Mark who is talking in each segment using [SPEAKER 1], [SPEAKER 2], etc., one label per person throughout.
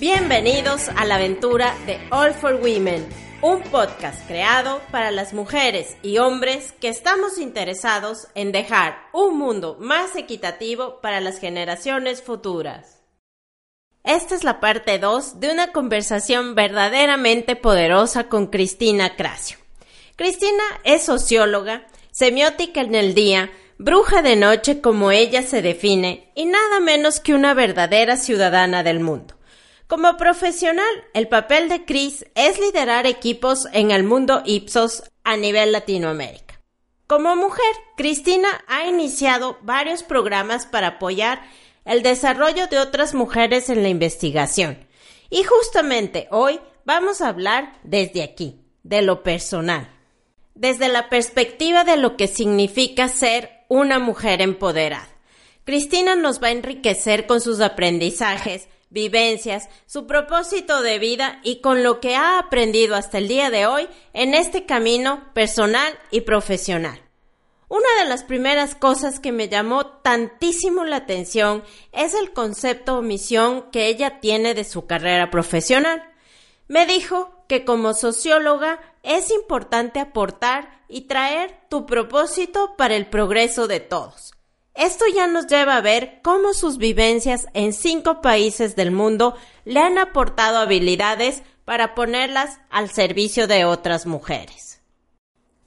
[SPEAKER 1] Bienvenidos a la aventura de All for Women, un podcast creado para las mujeres y hombres que estamos interesados en dejar un mundo más equitativo para las generaciones futuras. Esta es la parte 2 de una conversación verdaderamente poderosa con Cristina Cracio. Cristina es socióloga, semiótica en el día, bruja de noche como ella se define y nada menos que una verdadera ciudadana del mundo. Como profesional, el papel de Chris es liderar equipos en el mundo Ipsos a nivel Latinoamérica. Como mujer, Cristina ha iniciado varios programas para apoyar el desarrollo de otras mujeres en la investigación. Y justamente hoy vamos a hablar desde aquí, de lo personal, desde la perspectiva de lo que significa ser una mujer empoderada. Cristina nos va a enriquecer con sus aprendizajes, vivencias, su propósito de vida y con lo que ha aprendido hasta el día de hoy en este camino personal y profesional. Una de las primeras cosas que me llamó tantísimo la atención es el concepto o misión que ella tiene de su carrera profesional. Me dijo que como socióloga es importante aportar y traer tu propósito para el progreso de todos. Esto ya nos lleva a ver cómo sus vivencias en cinco países del mundo le han aportado habilidades para ponerlas al servicio de otras mujeres.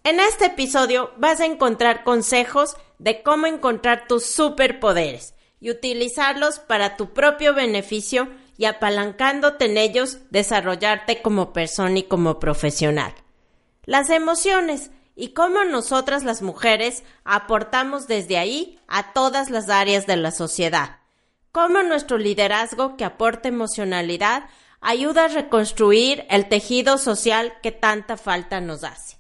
[SPEAKER 1] En este episodio vas a encontrar consejos de cómo encontrar tus superpoderes y utilizarlos para tu propio beneficio y apalancándote en ellos desarrollarte como persona y como profesional. Las emociones y cómo nosotras las mujeres aportamos desde ahí a todas las áreas de la sociedad. Cómo nuestro liderazgo que aporta emocionalidad ayuda a reconstruir el tejido social que tanta falta nos hace.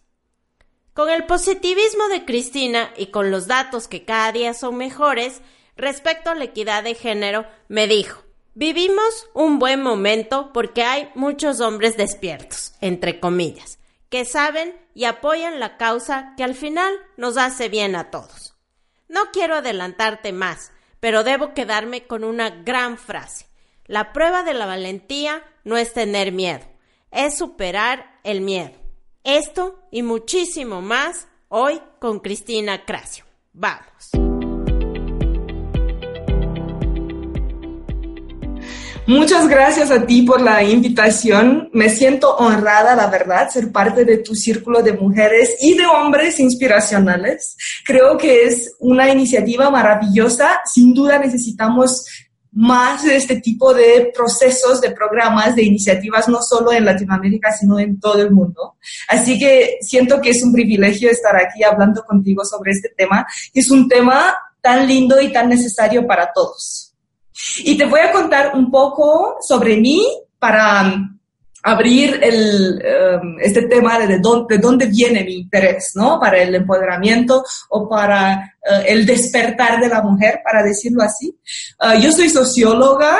[SPEAKER 1] Con el positivismo de Cristina y con los datos que cada día son mejores respecto a la equidad de género, me dijo, vivimos un buen momento porque hay muchos hombres despiertos, entre comillas, que saben y apoyan la causa que al final nos hace bien a todos. No quiero adelantarte más, pero debo quedarme con una gran frase. La prueba de la valentía no es tener miedo, es superar el miedo. Esto y muchísimo más hoy con Cristina Cracio. Vamos.
[SPEAKER 2] Muchas gracias a ti por la invitación. Me siento honrada, la verdad, ser parte de tu círculo de mujeres y de hombres inspiracionales. Creo que es una iniciativa maravillosa. Sin duda necesitamos más de este tipo de procesos, de programas, de iniciativas, no solo en Latinoamérica, sino en todo el mundo. Así que siento que es un privilegio estar aquí hablando contigo sobre este tema. Es un tema tan lindo y tan necesario para todos. Y te voy a contar un poco sobre mí para um, abrir el, um, este tema de, dónde, de dónde viene mi interés, ¿no? Para el empoderamiento o para uh, el despertar de la mujer, para decirlo así. Uh, yo soy socióloga,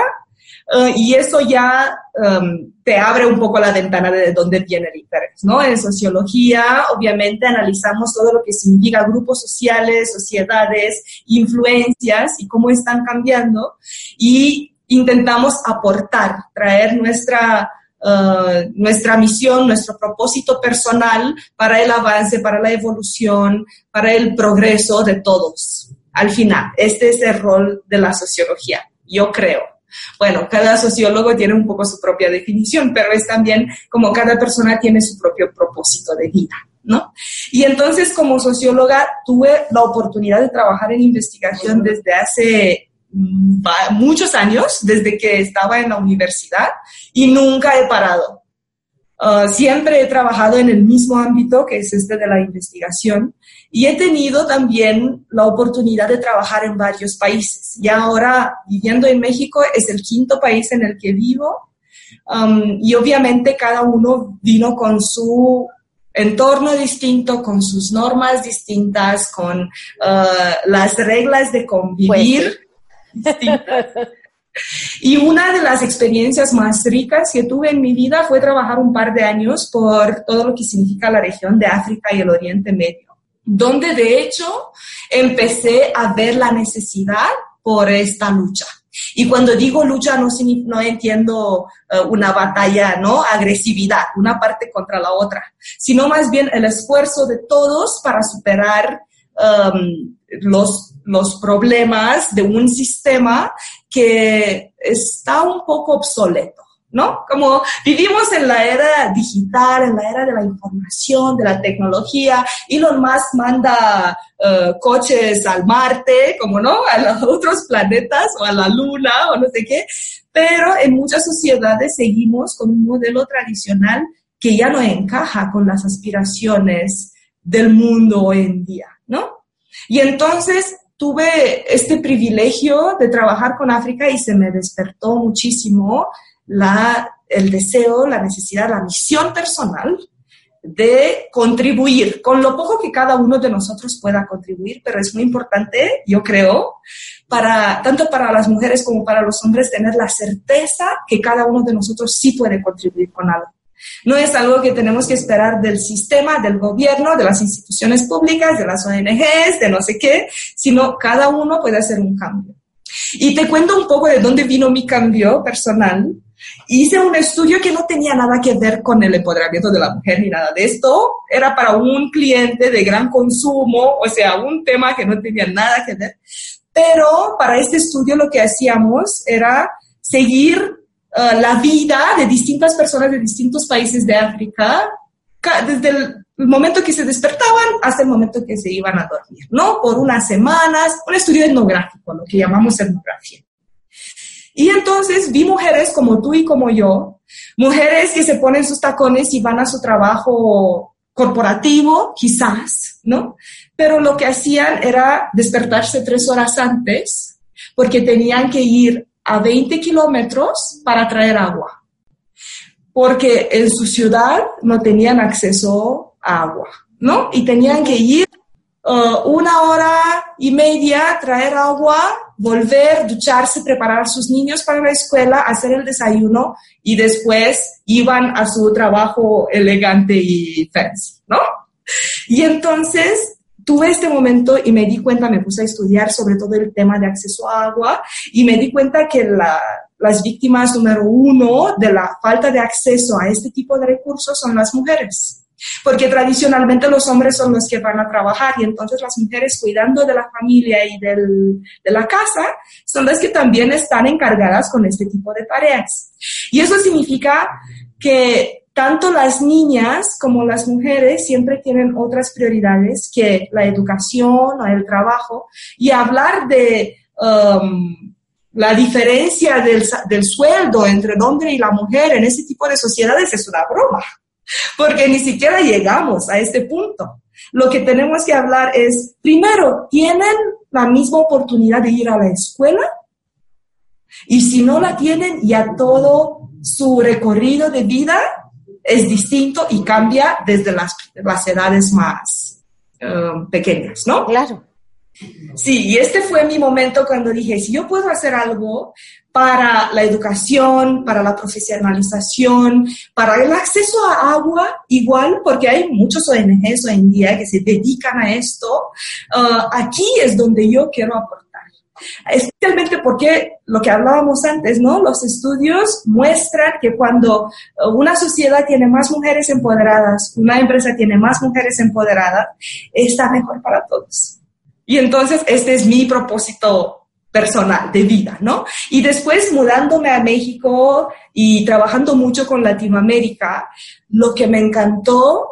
[SPEAKER 2] Uh, y eso ya um, te abre un poco la ventana de dónde viene el interés, ¿no? En sociología, obviamente, analizamos todo lo que significa grupos sociales, sociedades, influencias y cómo están cambiando y intentamos aportar, traer nuestra, uh, nuestra misión, nuestro propósito personal para el avance, para la evolución, para el progreso de todos. Al final, este es el rol de la sociología, yo creo. Bueno, cada sociólogo tiene un poco su propia definición, pero es también como cada persona tiene su propio propósito de vida. ¿No? Y entonces como socióloga tuve la oportunidad de trabajar en investigación desde hace mm, muchos años, desde que estaba en la universidad, y nunca he parado. Uh, siempre he trabajado en el mismo ámbito, que es este de la investigación, y he tenido también la oportunidad de trabajar en varios países. Y ahora, viviendo en México, es el quinto país en el que vivo. Um, y obviamente cada uno vino con su entorno distinto, con sus normas distintas, con uh, las reglas de convivir pues distintas. Y una de las experiencias más ricas que tuve en mi vida fue trabajar un par de años por todo lo que significa la región de África y el Oriente Medio, donde de hecho empecé a ver la necesidad por esta lucha. Y cuando digo lucha, no, no entiendo eh, una batalla, ¿no? Agresividad, una parte contra la otra, sino más bien el esfuerzo de todos para superar um, los, los problemas de un sistema que está un poco obsoleto. ¿No? Como vivimos en la era digital, en la era de la información, de la tecnología, Elon Musk manda uh, coches al Marte, como no, a los otros planetas o a la Luna o no sé qué, pero en muchas sociedades seguimos con un modelo tradicional que ya no encaja con las aspiraciones del mundo hoy en día, ¿no? Y entonces tuve este privilegio de trabajar con África y se me despertó muchísimo la, el deseo, la necesidad, la misión personal de contribuir con lo poco que cada uno de nosotros pueda contribuir, pero es muy importante, yo creo, para, tanto para las mujeres como para los hombres, tener la certeza que cada uno de nosotros sí puede contribuir con algo. No es algo que tenemos que esperar del sistema, del gobierno, de las instituciones públicas, de las ONGs, de no sé qué, sino cada uno puede hacer un cambio. Y te cuento un poco de dónde vino mi cambio personal. Hice un estudio que no tenía nada que ver con el empoderamiento de la mujer ni nada de esto. Era para un cliente de gran consumo, o sea, un tema que no tenía nada que ver. Pero para este estudio lo que hacíamos era seguir uh, la vida de distintas personas de distintos países de África desde el momento que se despertaban hasta el momento que se iban a dormir, ¿no? Por unas semanas, un estudio etnográfico, lo que llamamos etnografía. Y entonces vi mujeres como tú y como yo, mujeres que se ponen sus tacones y van a su trabajo corporativo, quizás, ¿no? Pero lo que hacían era despertarse tres horas antes porque tenían que ir a 20 kilómetros para traer agua. Porque en su ciudad no tenían acceso a agua, ¿no? Y tenían que ir uh, una hora y media, traer agua, volver, ducharse, preparar a sus niños para la escuela, hacer el desayuno y después iban a su trabajo elegante y fancy, ¿no? Y entonces tuve este momento y me di cuenta, me puse a estudiar sobre todo el tema de acceso a agua y me di cuenta que la, las víctimas número uno de la falta de acceso a este tipo de recursos son las mujeres porque tradicionalmente los hombres son los que van a trabajar y entonces las mujeres cuidando de la familia y del, de la casa son las que también están encargadas con este tipo de tareas. Y eso significa que tanto las niñas como las mujeres siempre tienen otras prioridades que la educación o el trabajo y hablar de... Um, la diferencia del, del, sueldo entre el hombre y la mujer en ese tipo de sociedades es una broma porque ni siquiera llegamos a este punto. Lo que tenemos que hablar es, primero, ¿tienen la misma oportunidad de ir a la escuela? Y si no la tienen, ya todo su recorrido de vida es distinto y cambia desde las, las edades más um, pequeñas, ¿no?
[SPEAKER 1] Claro.
[SPEAKER 2] Sí, y este fue mi momento cuando dije, si yo puedo hacer algo para la educación, para la profesionalización, para el acceso a agua, igual, porque hay muchos ONGs hoy en día que se dedican a esto, uh, aquí es donde yo quiero aportar. Especialmente porque lo que hablábamos antes, ¿no? Los estudios muestran que cuando una sociedad tiene más mujeres empoderadas, una empresa tiene más mujeres empoderadas, está mejor para todos. Y entonces este es mi propósito personal, de vida, ¿no? Y después mudándome a México y trabajando mucho con Latinoamérica, lo que me encantó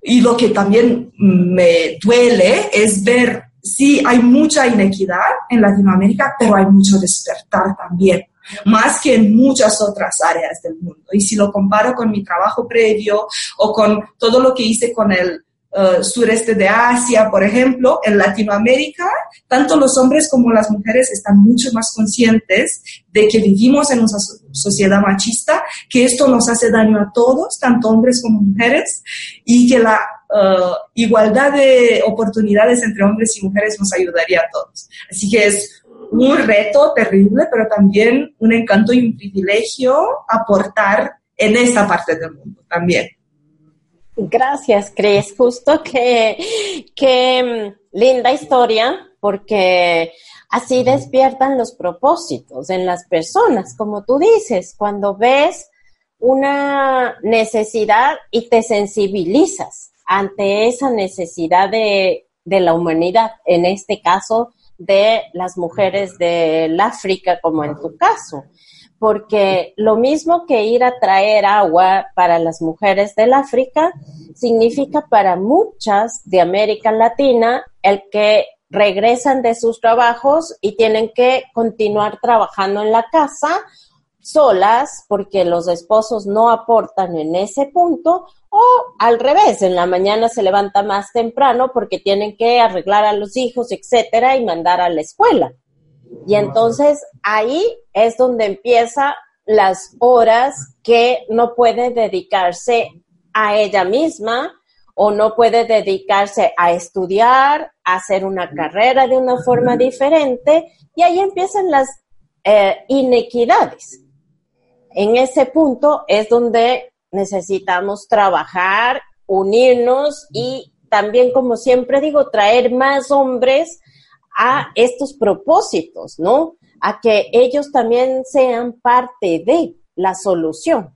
[SPEAKER 2] y lo que también me duele es ver, sí, hay mucha inequidad en Latinoamérica, pero hay mucho despertar también más que en muchas otras áreas del mundo. Y si lo comparo con mi trabajo previo o con todo lo que hice con el eh, sureste de Asia, por ejemplo, en Latinoamérica, tanto los hombres como las mujeres están mucho más conscientes de que vivimos en una sociedad machista, que esto nos hace daño a todos, tanto hombres como mujeres, y que la eh, igualdad de oportunidades entre hombres y mujeres nos ayudaría a todos. Así que es un reto terrible, pero también un encanto y un privilegio aportar en esa parte del mundo también.
[SPEAKER 1] Gracias, Cris. Justo que, que mm, linda historia, porque así despiertan los propósitos en las personas, como tú dices, cuando ves una necesidad y te sensibilizas ante esa necesidad de, de la humanidad, en este caso de las mujeres del África, como en tu caso porque lo mismo que ir a traer agua para las mujeres del África significa para muchas de América Latina el que regresan de sus trabajos y tienen que continuar trabajando en la casa solas porque los esposos no aportan en ese punto o al revés, en la mañana se levanta más temprano porque tienen que arreglar a los hijos, etcétera, y mandar a la escuela. Y entonces ahí es donde empieza las horas que no puede dedicarse a ella misma o no puede dedicarse a estudiar, a hacer una carrera de una forma diferente. Y ahí empiezan las eh, inequidades. En ese punto es donde necesitamos trabajar, unirnos y también, como siempre digo, traer más hombres a estos propósitos, ¿no? A que ellos también sean parte de la solución.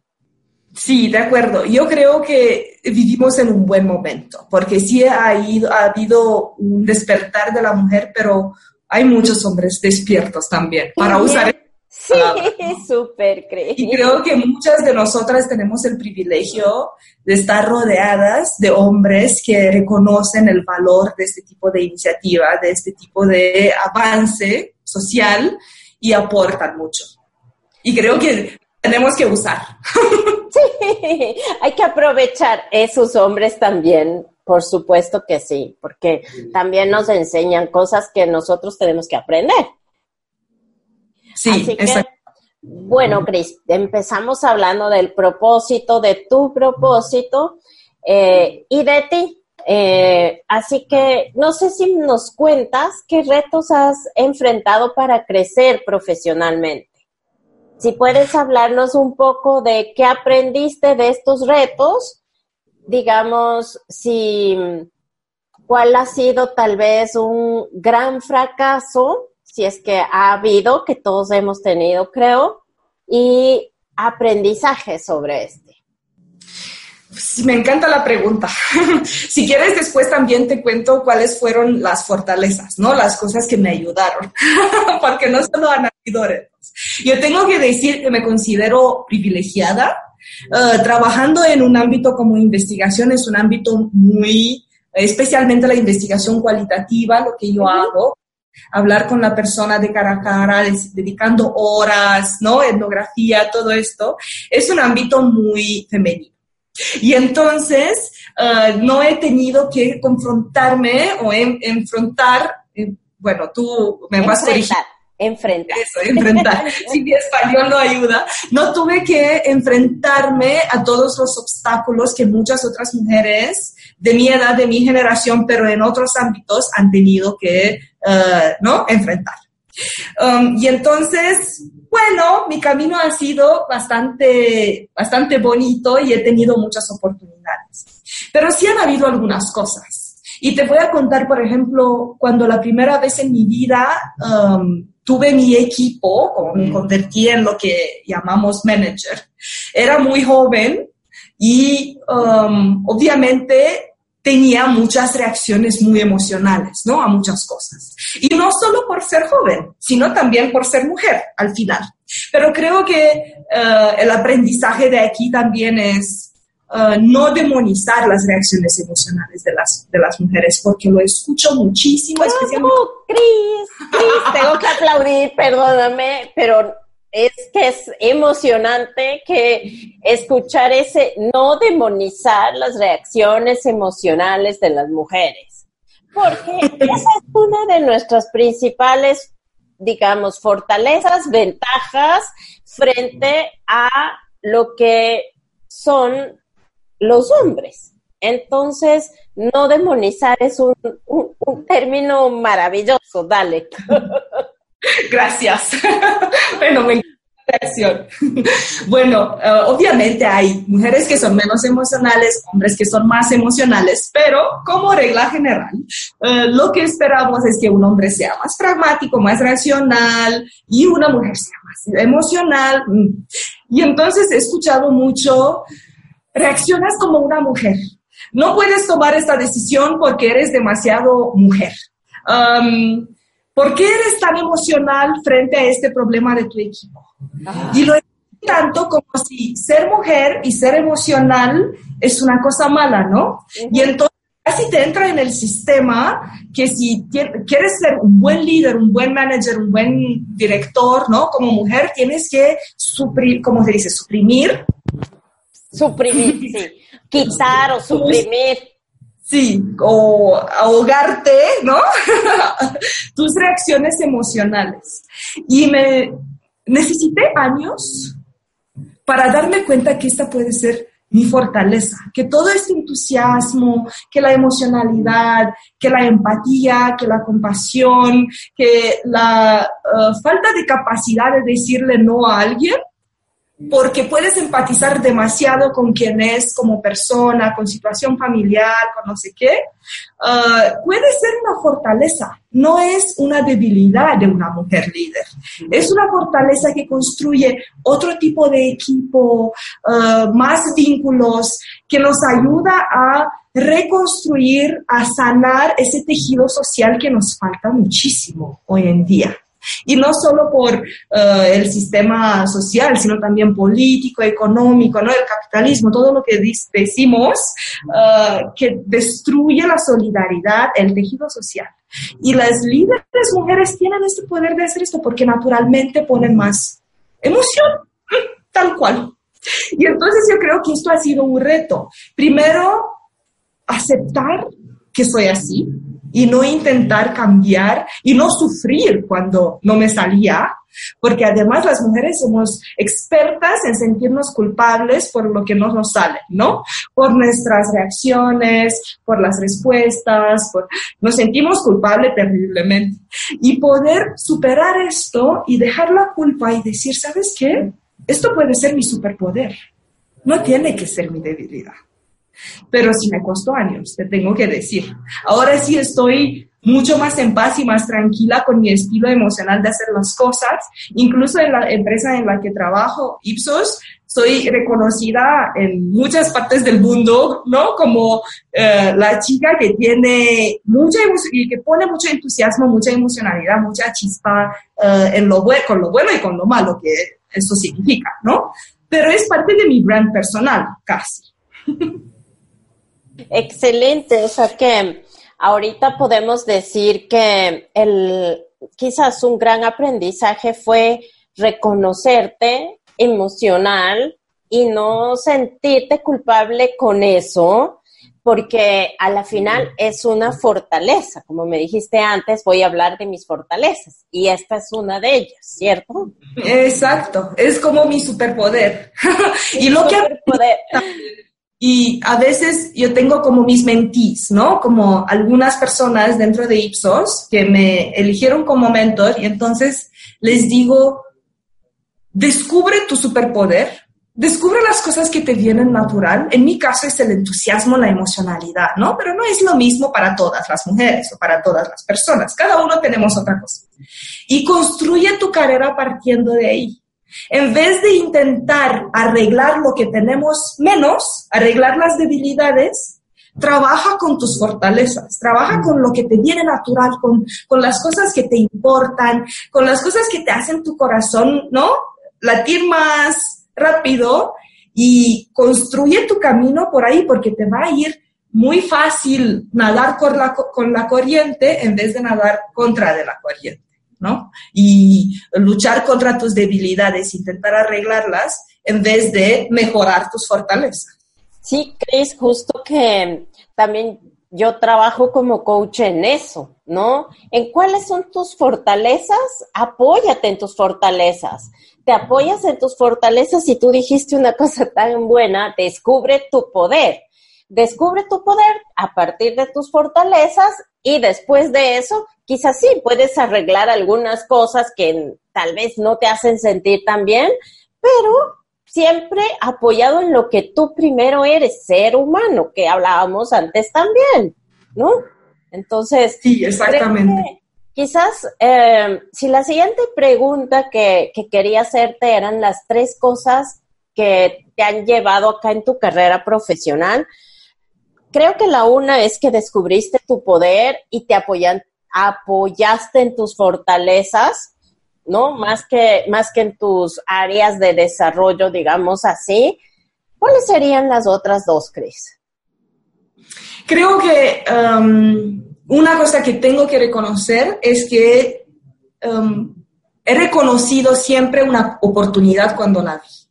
[SPEAKER 2] Sí, de acuerdo. Yo creo que vivimos en un buen momento, porque sí ha, ha habido un despertar de la mujer, pero hay muchos hombres despiertos también para usar
[SPEAKER 1] Sí, súper creíble.
[SPEAKER 2] Y creo que muchas de nosotras tenemos el privilegio de estar rodeadas de hombres que reconocen el valor de este tipo de iniciativa, de este tipo de avance social y aportan mucho. Y creo que tenemos que usar.
[SPEAKER 1] Sí, hay que aprovechar esos hombres también, por supuesto que sí, porque también nos enseñan cosas que nosotros tenemos que aprender.
[SPEAKER 2] Sí,
[SPEAKER 1] bueno, Cris, empezamos hablando del propósito, de tu propósito eh, y de ti. Eh, así que no sé si nos cuentas qué retos has enfrentado para crecer profesionalmente. Si puedes hablarnos un poco de qué aprendiste de estos retos, digamos, si cuál ha sido tal vez un gran fracaso si es que ha habido, que todos hemos tenido, creo, y aprendizaje sobre este.
[SPEAKER 2] me encanta la pregunta. si quieres, después también te cuento cuáles fueron las fortalezas, ¿no? Las cosas que me ayudaron, porque no solo han habido retos. Yo tengo que decir que me considero privilegiada. Eh, trabajando en un ámbito como investigación es un ámbito muy, especialmente la investigación cualitativa, lo que yo hago, hablar con la persona de cara a cara, dedicando horas, ¿no? Etnografía, todo esto, es un ámbito muy femenino. Y entonces, ah, no he tenido que confrontarme o enfrentar, eh, bueno, tú me vas a
[SPEAKER 1] corregir. Enfrentar.
[SPEAKER 2] Eso, enfrentar. si mi español no ayuda, no tuve que enfrentarme a todos los obstáculos que muchas otras mujeres de mi edad, de mi generación, pero en otros ámbitos han tenido que eh, ¿no? enfrentar. Um, y entonces, bueno, mi camino ha sido bastante, bastante bonito y he tenido muchas oportunidades. Pero sí han habido algunas cosas. Y te voy a contar, por ejemplo, cuando la primera vez en mi vida um, tuve mi equipo, me mm. convertí en lo que llamamos manager, era muy joven y um, obviamente tenía muchas reacciones muy emocionales, ¿no? A muchas cosas. Y no solo por ser joven, sino también por ser mujer al final. Pero creo que eh, el aprendizaje de aquí también es eh, no demonizar las reacciones emocionales de las, de las mujeres, porque lo escucho muchísimo, especialmente...
[SPEAKER 1] Cris! Cris, tengo que aplaudir, perdóname, pero es que es emocionante que escuchar ese no demonizar las reacciones emocionales de las mujeres, porque esa es una de nuestras principales, digamos, fortalezas, ventajas frente a lo que son los hombres. Entonces, no demonizar es un, término maravilloso, dale.
[SPEAKER 2] Gracias. bueno, me. Bueno, eh, obviamente hay mujeres que son menos emocionales, hombres que son más emocionales, pero como regla general, eh, lo que esperamos es que un hombre sea más pragmático, más racional y una mujer sea más emocional. Y entonces he escuchado mucho, reaccionas como una mujer. No puedes tomar esta decisión porque eres demasiado mujer. ¿Por qué eres tan emocional frente a este problema de tu equipo? Ah. Y lo tanto como si ser mujer y ser emocional es una cosa mala, ¿no? Y entonces casi te entra en el sistema que si quieres ser un buen líder, un buen manager, un buen director, ¿no? Como mujer tienes que suprimir, ¿cómo se dice? Suprimir.
[SPEAKER 1] Suprimir, sí. Quitar o suprimir.
[SPEAKER 2] Sí, o ahogarte, ¿no? Tus reacciones emocionales. Y me, necesité años para darme cuenta que esta puede ser mi fortaleza, que todo este entusiasmo, que la emocionalidad, que la empatía, que la compasión, que la uh, falta de capacidad de decirle no a alguien, porque puedes empatizar demasiado con quien es como persona, con situación familiar, con no sé qué, uh, puede ser una fortaleza, no es una debilidad de una mujer líder, es una fortaleza que construye otro tipo de equipo, uh, más vínculos, que nos ayuda a reconstruir, a sanar ese tejido social que nos falta muchísimo hoy en día. Y no solo por eh, el sistema social, sino también político, económico, ¿no? El capitalismo, todo lo que decimos eh, que destruye la solidaridad, el tejido social. Y las líderes mujeres tienen este poder de hacer esto porque naturalmente ponen más emoción, tal cual. Y entonces yo creo que esto ha sido un reto. Primero, aceptar que soy así, y no intentar cambiar y no sufrir cuando no me salía, porque además las mujeres somos expertas en sentirnos culpables por lo que no nos sale, ¿no? Por nuestras reacciones, por las respuestas, por... nos sentimos culpables terriblemente. Y poder superar esto y dejar la culpa y decir, ¿sabes qué? Esto puede ser mi superpoder, no tiene que ser mi debilidad pero sí me costó años, te tengo que decir. Ahora sí estoy mucho más en paz y más tranquila con mi estilo emocional de hacer las cosas. Incluso en la empresa en la que trabajo, Ipsos, soy reconocida en muchas partes del mundo, ¿no? Como eh, la chica que tiene mucha y que pone mucho entusiasmo, mucha emocionalidad, mucha chispa eh, en lo bueno, con lo bueno y con lo malo que eso significa, ¿no? Pero es parte de mi brand personal, casi.
[SPEAKER 1] Excelente, o sea que ahorita podemos decir que el quizás un gran aprendizaje fue reconocerte emocional y no sentirte culpable con eso, porque a la final es una fortaleza. Como me dijiste antes, voy a hablar de mis fortalezas y esta es una de ellas, ¿cierto?
[SPEAKER 2] Exacto, es como mi superpoder. y lo que y a veces yo tengo como mis mentís, ¿no? Como algunas personas dentro de Ipsos que me eligieron como mentor y entonces les digo, descubre tu superpoder, descubre las cosas que te vienen natural. En mi caso es el entusiasmo, la emocionalidad, ¿no? Pero no es lo mismo para todas las mujeres o para todas las personas. Cada uno tenemos otra cosa. Y construye tu carrera partiendo de ahí. En vez de intentar arreglar lo que tenemos menos, arreglar las debilidades, trabaja con tus fortalezas, trabaja con lo que te viene natural, con, con las cosas que te importan, con las cosas que te hacen tu corazón, ¿no? Latir más rápido y construye tu camino por ahí porque te va a ir muy fácil nadar con la, con la corriente en vez de nadar contra de la corriente. ¿No? Y luchar contra tus debilidades, intentar arreglarlas en vez de mejorar tus fortalezas.
[SPEAKER 1] Sí, Cris, justo que también yo trabajo como coach en eso, ¿no? En cuáles son tus fortalezas, apóyate en tus fortalezas. Te apoyas en tus fortalezas y tú dijiste una cosa tan buena, descubre tu poder. Descubre tu poder a partir de tus fortalezas y después de eso, quizás sí puedes arreglar algunas cosas que tal vez no te hacen sentir tan bien, pero siempre apoyado en lo que tú primero eres, ser humano, que hablábamos antes también, ¿no? Entonces,
[SPEAKER 2] sí, exactamente.
[SPEAKER 1] Quizás, eh, si la siguiente pregunta que, que quería hacerte eran las tres cosas que te han llevado acá en tu carrera profesional, creo que la una es que descubriste tu poder y te apoyaste en tus fortalezas, ¿no? Más que, más que en tus áreas de desarrollo, digamos así. ¿Cuáles serían las otras dos, Cris?
[SPEAKER 2] Creo que um, una cosa que tengo que reconocer es que um, he reconocido siempre una oportunidad cuando la vi.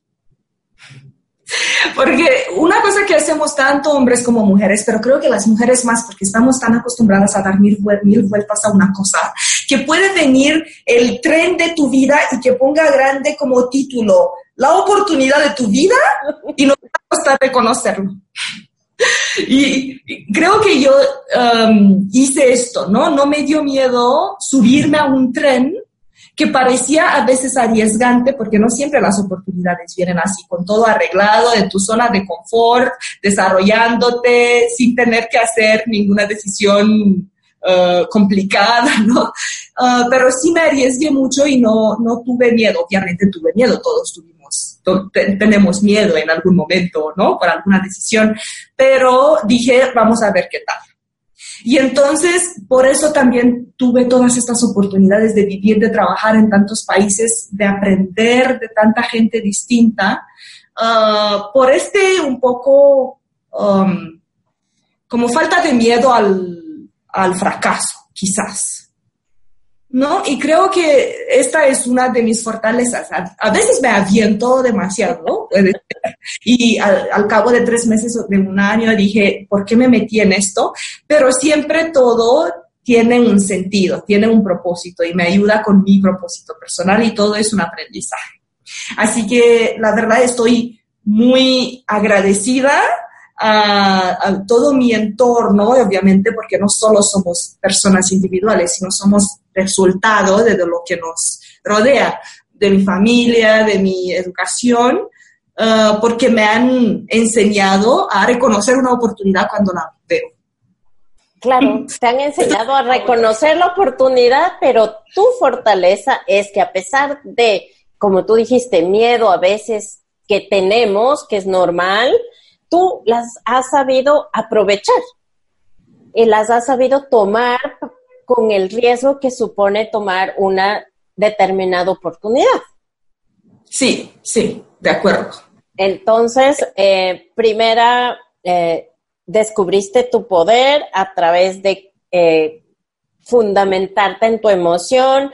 [SPEAKER 2] Porque una cosa que hacemos tanto hombres como mujeres, pero creo que las mujeres más, porque estamos tan acostumbradas a dar mil, vueltas a una cosa, que puede venir el tren de tu vida y que ponga grande como título la oportunidad de tu vida y no te va reconocerlo. Y creo que yo um, hice esto, ¿no? No me dio miedo subirme a un tren que parecía a veces arriesgante porque no siempre las oportunidades vienen así, con todo arreglado, en tu zona de confort, desarrollándote sin tener que hacer ninguna decisión uh, complicada, ¿no? Uh, pero sí me arriesgué mucho y no, no tuve miedo, obviamente tuve miedo, todos tuvimos, tenemos miedo en algún momento, ¿no? Por alguna decisión, pero dije, vamos a ver qué tal. Y entonces, por eso también tuve todas estas oportunidades de vivir, de trabajar en tantos países, de aprender de tanta gente distinta, ah, por este un poco um, como falta de miedo al, al fracaso, quizás. ¿No? Y creo que esta es una de mis fortalezas. A, veces me aviento demasiado, y al, cabo de tres meses o de un año dije, ¿por qué me metí en esto? Pero siempre todo tiene un sentido, tiene un propósito y me ayuda con mi propósito personal y todo es un aprendizaje. Así que la verdad estoy muy agradecida a, todo mi entorno, obviamente, porque no solo somos personas individuales, sino somos resultado de lo que nos rodea, de mi familia, de mi educación, uh, porque me han enseñado a reconocer una oportunidad cuando la veo.
[SPEAKER 1] Claro, te han enseñado a reconocer la oportunidad, pero tu fortaleza es que a pesar de, como tú dijiste, miedo a veces que tenemos, que es normal, tú las has sabido aprovechar y las has sabido tomar con el riesgo que supone tomar una determinada oportunidad.
[SPEAKER 2] Sí, sí, de acuerdo.
[SPEAKER 1] Entonces, eh, primera, eh, descubriste tu poder a través de eh, fundamentarte en tu emoción,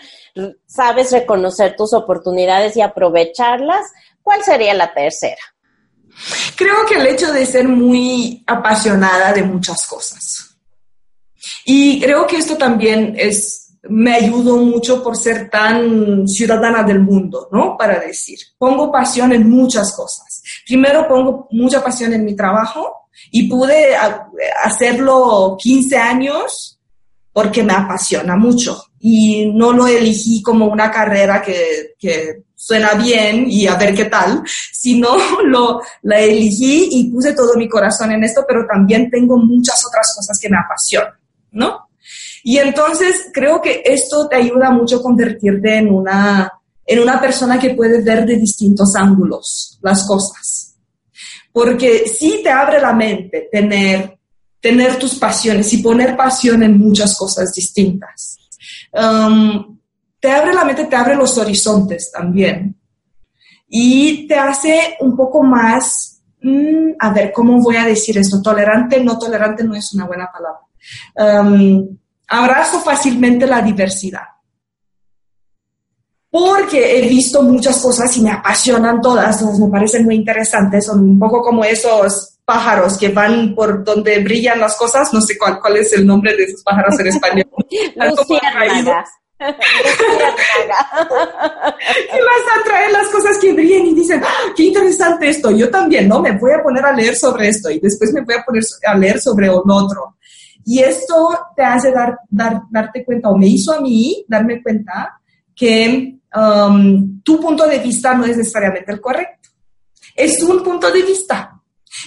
[SPEAKER 1] sabes reconocer tus oportunidades y aprovecharlas. ¿Cuál sería la tercera?
[SPEAKER 2] Creo que el hecho de ser muy apasionada de muchas cosas. Y creo que esto también es, me ayudó mucho por ser tan ciudadana del mundo, ¿no? Para decir, pongo pasión en muchas cosas. Primero pongo mucha pasión en mi trabajo y pude hacerlo 15 años porque me apasiona mucho y no lo elegí como una carrera que, que suena bien y a ver qué tal, sino lo, la elegí y puse todo mi corazón en esto, pero también tengo muchas otras cosas que me apasionan, ¿no? Y entonces creo que esto te ayuda mucho a convertirte en una, en una persona que puede ver de distintos ángulos las cosas. Porque sí te abre la mente tener, tener tus pasiones y poner pasión en muchas cosas distintas. Um, te abre la mente, te abre los horizontes también. Y te hace un poco más, mm, a ver, ¿cómo voy a decir esto? Tolerante, no tolerante no es una buena palabra. Um, abrazo fácilmente la diversidad. Porque he visto muchas cosas y me apasionan todas, me parecen muy interesantes, son un poco como esos pájaros que van por donde brillan las cosas, no sé cuál, cuál es el nombre de esos pájaros en español. y las atraen las cosas que brillan y dicen, ah, qué interesante esto, yo también, ¿no? Me voy a poner a leer sobre esto y después me voy a poner a leer sobre un otro. Y esto te hace dar, dar, darte cuenta, o me hizo a mí darme cuenta que um, tu punto de vista no es necesariamente el correcto. Es un punto de vista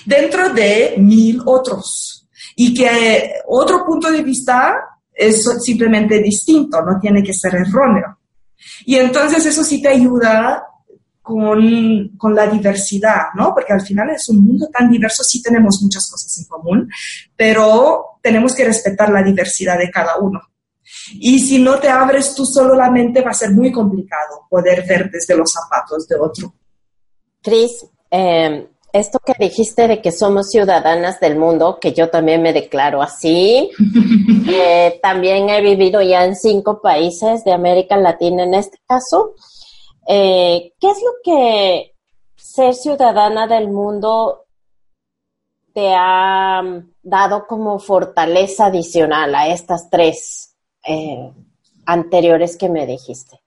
[SPEAKER 2] dentro de mil otros. Y que otro punto de vista es simplemente distinto, no tiene que ser erróneo. Y entonces eso sí te ayuda con, con, la diversidad, ¿no? Porque al final es un mundo tan diverso, sí tenemos muchas cosas en común, pero tenemos que respetar la diversidad de cada uno. Y si no te abres tú solo la mente, va a ser muy complicado poder ver desde los zapatos de otro.
[SPEAKER 1] Cris, eh, esto que dijiste de que somos ciudadanas del mundo, que yo también me declaro así, eh, también he vivido ya en cinco países de América Latina en este caso. Eh, ¿Qué es lo que ser ciudadana del mundo te ha dado como fortaleza adicional a estas tres eh, anteriores que me dijiste?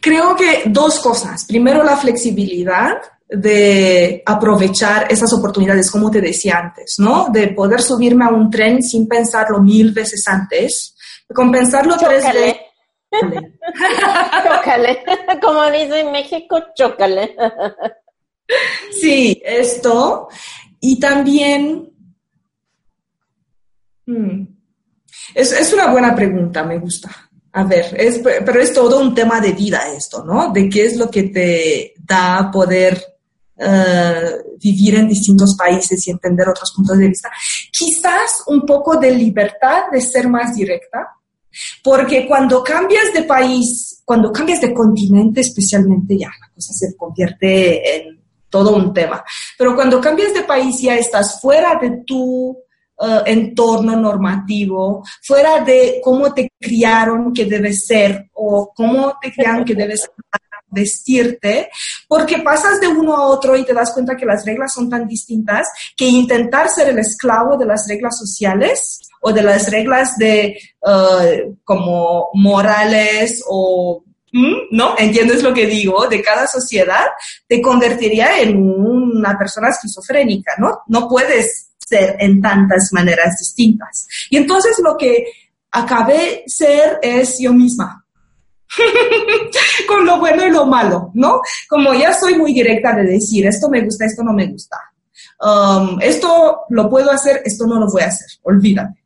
[SPEAKER 2] Creo que dos cosas. Primero, la flexibilidad de aprovechar esas oportunidades, como te decía antes, ¿no? De poder subirme a un tren sin pensarlo mil veces antes, con pensarlo tres veces.
[SPEAKER 1] chócale, como dice en México, chócale.
[SPEAKER 2] sí, esto. Y también, hmm, es, es una buena pregunta, me gusta. A ver, es, pero es todo un tema de vida esto, ¿no? De qué es lo que te da poder uh, vivir en distintos países y entender otros puntos de vista. Quizás un poco de libertad de ser más directa, porque cuando cambias de país, cuando cambias de continente especialmente, ya la cosa se convierte en todo un tema. Pero cuando cambias de país ya estás fuera de tu uh, entorno normativo, fuera de cómo te criaron que debes ser o cómo te criaron que debes vestirte, porque pasas de uno a otro y te das cuenta que las reglas son tan distintas que intentar ser el esclavo de las reglas sociales o de las reglas de uh, como morales o ¿no? ¿Entiendes lo que digo? De cada sociedad, te convertiría en una persona esquizofrénica, ¿no? No puedes ser en tantas maneras distintas. Y entonces lo que acabé ser es yo misma. con lo bueno y lo malo, ¿no? Como ya soy muy directa de decir, esto me gusta, esto no me gusta. Um, esto lo puedo hacer, esto no lo voy a hacer, olvídate.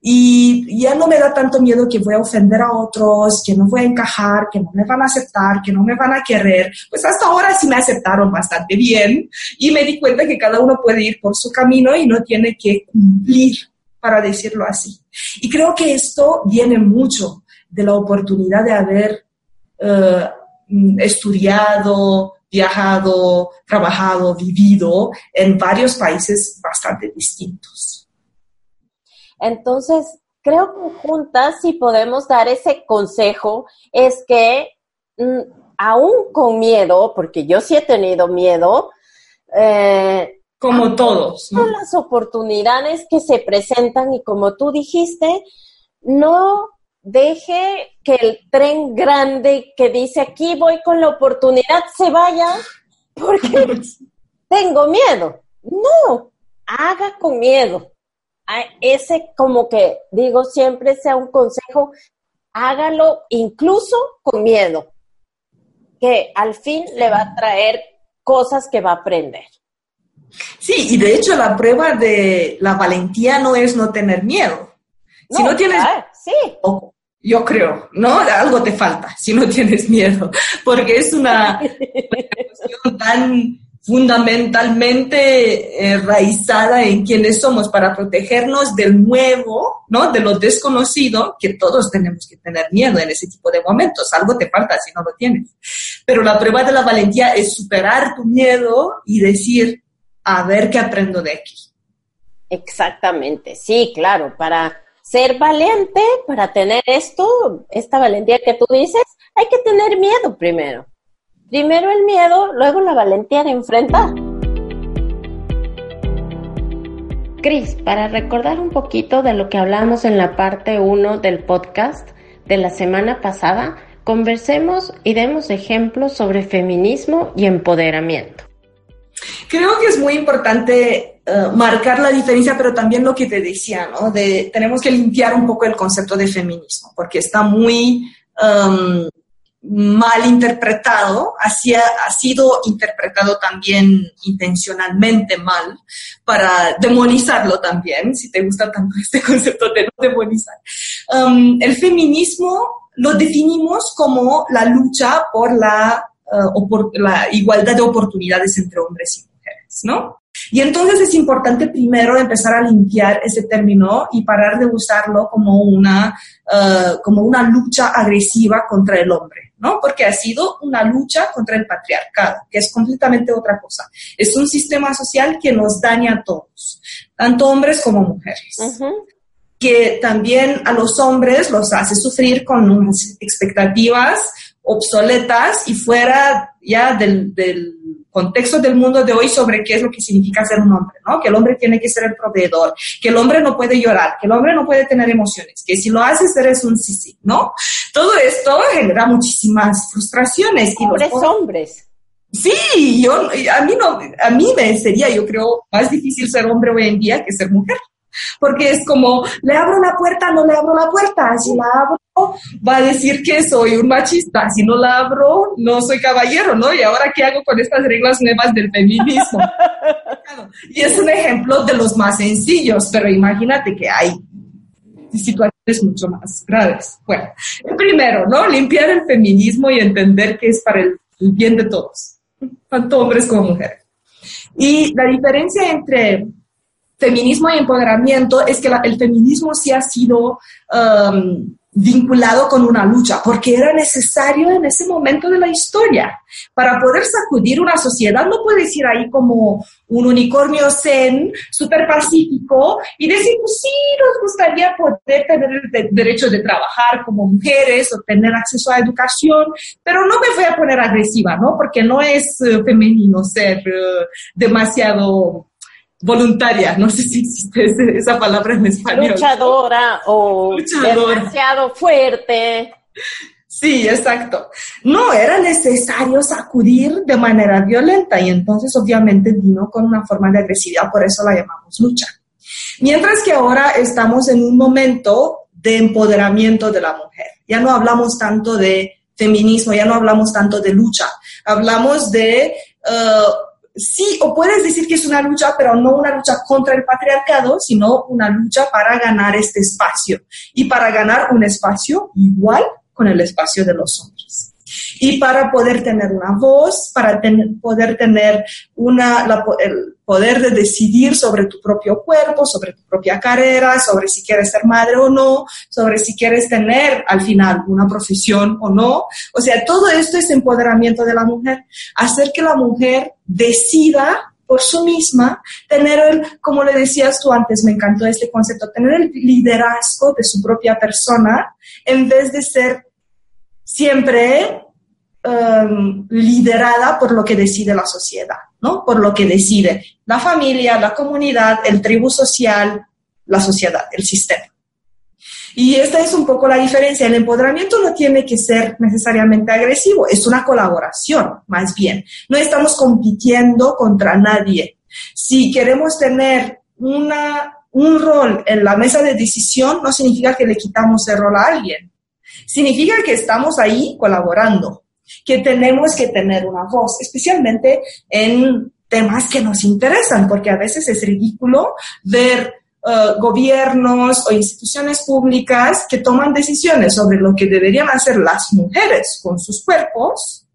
[SPEAKER 2] Y ya no me da tanto miedo que voy a ofender a otros, que no voy a encajar, que no me van a aceptar, que no me van a querer. Pues hasta ahora sí me aceptaron bastante bien y me di cuenta que cada uno puede ir por su camino y no tiene que cumplir, para decirlo así. Y creo que esto viene mucho de la oportunidad de haber eh, estudiado, viajado, trabajado, vivido en varios países bastante distintos.
[SPEAKER 1] Entonces, creo que juntas si podemos dar ese consejo es que mm, aún con miedo, porque yo sí he tenido miedo,
[SPEAKER 2] eh, como todos.
[SPEAKER 1] ¿no? Las oportunidades que se presentan y como tú dijiste, no deje que el tren grande que dice aquí voy con la oportunidad se vaya porque tengo miedo. No, haga con miedo. Ese como que digo siempre sea un consejo, hágalo incluso con miedo, que al fin le va a traer cosas que va a aprender.
[SPEAKER 2] Sí, y de hecho la prueba de la valentía no es no tener miedo. Si no, tienes,
[SPEAKER 1] sí
[SPEAKER 2] yo creo, ¿no? Algo te falta si no tienes miedo, porque es una cuestión tan fundamentalmente eh, raizada en quienes somos para protegernos del nuevo, ¿no? De lo desconocido, que todos tenemos que tener miedo en ese tipo de momentos. Algo te falta si no lo tienes. Pero la prueba de la valentía es superar tu miedo y decir, a ver qué aprendo de aquí.
[SPEAKER 1] Exactamente, sí, claro, para ser valiente para tener esto, esta valentía que tú dices, hay que tener miedo primero. Primero el miedo, luego la valentía de enfrentar. Cris, para recordar un poquito de lo que hablamos en la parte 1 del podcast de la semana pasada, conversemos y demos ejemplos sobre feminismo y empoderamiento.
[SPEAKER 2] Creo que es muy importante eh, marcar la diferencia, pero también lo que te decía, ¿no? De tenemos que limpiar un poco el concepto de feminismo, porque está muy um, mal interpretado, ha sido interpretado también intencionalmente mal para demonizarlo también, si te gusta tanto este concepto de no demonizar. Um, el feminismo lo definimos como la lucha por la, uh, por la igualdad de oportunidades entre hombres y mujeres, ¿no? Y entonces es importante primero empezar a limpiar ese término y parar de usarlo como una, uh, como una lucha agresiva contra el hombre, ¿no? Porque ha sido una lucha contra el patriarcado, que es completamente otra cosa. Es un sistema social que nos daña a todos, tanto hombres como mujeres. Que también a los hombres los hace sufrir con unas expectativas obsoletas y fuera ya del, del contexto del mundo de hoy sobre qué es lo que significa ser un hombre, ¿no? Que el hombre tiene que ser el proveedor, que el hombre no puede llorar, que el hombre no puede tener emociones, que si lo haces eres un sí, ¿no? Todo esto genera muchísimas frustraciones.
[SPEAKER 1] Hombres, y hombres.
[SPEAKER 2] Sí, yo, a mí no, a mí me sería, yo creo, más difícil ser hombre hoy en día que ser mujer porque es como, le abro la puerta, no le abro la puerta, si la abro va a decir que soy un machista, si no la abro no soy caballero, ¿no? Y ahora qué hago con estas reglas nuevas del feminismo. y es un ejemplo de los más sencillos, pero imagínate que hay situaciones mucho más graves. Bueno, primero, ¿no? Limpiar el feminismo y entender que es para el bien de todos, tanto hombres como mujeres. Y la diferencia entre feminismo y empoderamiento es que el feminismo sí ha sido um, vinculado con una lucha, porque era necesario en ese momento de la historia. Para poder sacudir una sociedad, no puedes ir ahí como un unicornio zen, súper pacífico, y decir, pues sí, nos gustaría poder tener el derecho de trabajar como mujeres o tener acceso a educación, pero no me voy a poner agresiva, ¿no? Porque no es eh, femenino ser eh, demasiado voluntaria, no sé si existe esa palabra en español.
[SPEAKER 1] Luchadora o demasiado fuerte.
[SPEAKER 2] Sí, exacto. No, era necesario sacudir de manera violenta y entonces obviamente vino con una forma de agresividad, por eso la llamamos lucha. Mientras que ahora estamos en un momento de empoderamiento de la mujer. Ya no hablamos tanto de feminismo, ya no hablamos tanto de lucha, hablamos de uh, sí, o puedes decir que es una lucha, pero no una lucha contra el patriarcado, sino una lucha para ganar este espacio. Y para ganar un espacio igual con el espacio de los hombres. Y para poder tener una voz, para poder tener una, el poder de decidir sobre tu propio cuerpo, sobre tu propia carrera, sobre si quieres ser madre o no, sobre si quieres tener al final una profesión o no. O sea, todo esto es empoderamiento de la mujer, hacer que la mujer decida por sí misma, tener el, como le decías tú antes, me encantó este concepto, tener el liderazgo de su propia persona en vez de ser siempre Em, liderada por lo que decide la sociedad, ¿no? Por lo que decide la familia, la comunidad, el tribu social, la sociedad, el sistema. Y esta es un poco la diferencia. El empoderamiento no tiene que ser necesariamente agresivo, es una colaboración, más bien. No estamos compitiendo contra nadie. Si queremos tener una, un rol en la mesa de decisión, no significa que le quitamos el rol a alguien. Significa que estamos ahí colaborando que tenemos que tener una voz, especialmente en temas que nos interesan, porque a veces es ridículo ver uh, gobiernos o instituciones públicas que toman decisiones sobre lo que deberían hacer las mujeres con sus cuerpos,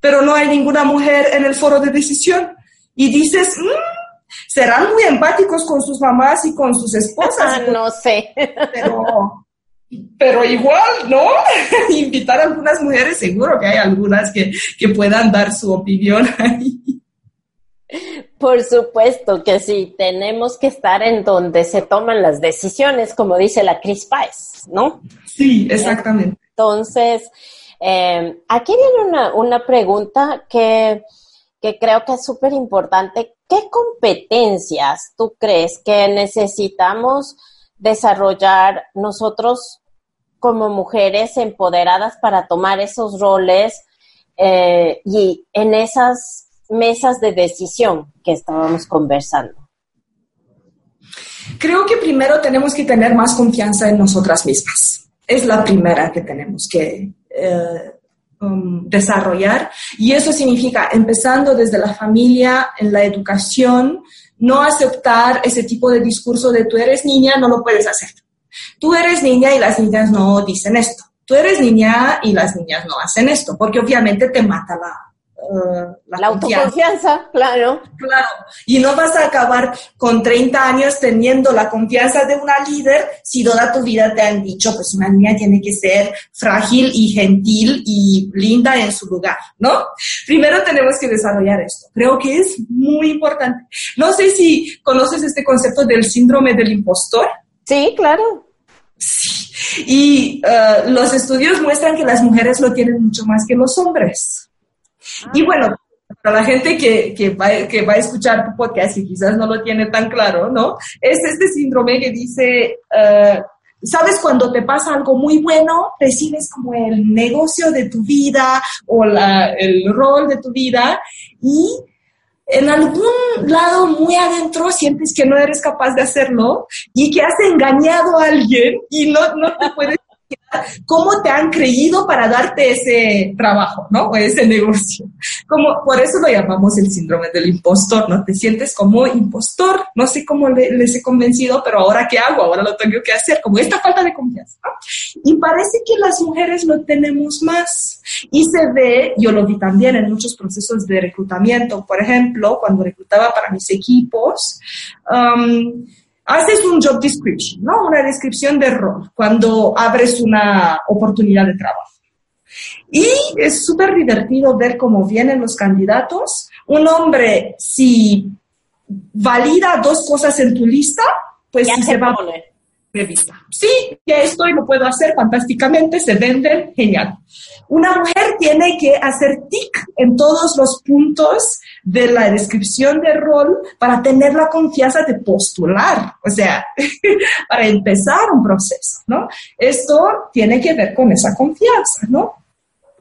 [SPEAKER 2] pero no hay ninguna mujer en el foro de decisión. Y dices, mm, serán muy empáticos con sus mamás y con sus esposas.
[SPEAKER 1] no sé.
[SPEAKER 2] Pero pero igual, ¿no? Invitar a algunas mujeres, seguro que hay algunas que, que puedan dar su opinión ahí.
[SPEAKER 1] Por supuesto que sí, tenemos que estar en donde se toman las decisiones, como dice la Cris Páez, ¿no?
[SPEAKER 2] Sí, exactamente.
[SPEAKER 1] Entonces, eh, aquí viene una, una pregunta que, que creo que es súper importante. ¿Qué competencias tú crees que necesitamos desarrollar nosotros como mujeres empoderadas para tomar esos roles eh, y en esas mesas de decisión que estábamos conversando?
[SPEAKER 2] Creo que primero tenemos que tener más confianza en nosotras mismas. Es la primera que tenemos que eh, um, desarrollar. Y eso significa, empezando desde la familia, en la educación, no aceptar ese tipo de discurso de tú eres niña, no lo puedes hacer. Tú eres niña y las niñas no dicen esto. Tú eres niña y las niñas no hacen esto, porque obviamente te mata la,
[SPEAKER 1] eh, la, autoconfianza, claro.
[SPEAKER 2] Claro, y no vas a acabar con 30 años teniendo la confianza de una líder si toda tu vida te han dicho, pues una niña tiene que ser frágil y gentil y linda en su lugar, ¿no? Primero tenemos que desarrollar esto. Creo que es muy importante. No sé si conoces este concepto del síndrome del impostor.
[SPEAKER 1] Sí, claro.
[SPEAKER 2] Sí. Y eh, los estudios muestran que las mujeres lo tienen mucho más que los hombres. Y bueno, para la gente que, que, va, que va a escuchar tu podcast y quizás no lo tiene tan claro, ¿no? Es este síndrome que dice, uh, ¿sabes? Cuando te pasa algo muy bueno, recibes como el negocio de tu vida o la, el rol de tu vida y en algún lado muy adentro sientes que no eres capaz de hacerlo y que has engañado a alguien y no, no te puedes cómo te han creído para darte ese trabajo, ¿no? O ese negocio. Como, por eso lo llamamos el síndrome del impostor, ¿no? Te sientes como impostor, no sé cómo les he convencido, pero ahora qué hago, ahora lo tengo que hacer, como esta falta de confianza. Y parece que las mujeres lo tenemos más. Y se ve, yo lo vi también en muchos procesos de reclutamiento, por ejemplo, cuando reclutaba para mis equipos, um, haces un job description, ¿no? Una descripción de rol cuando abres una oportunidad de trabajo. Y es súper divertido ver cómo vienen los candidatos. Un hombre, si valida dos cosas en tu lista, pues si se va a poner revista. Sí, ya estoy, lo puedo hacer fantásticamente, se venden, genial. Una mujer tiene que hacer tic en todos los puntos de la descripción de rol para tener la confianza de postular, o sea, para empezar un proceso, ¿no? Esto tiene que ver con esa confianza, ¿no?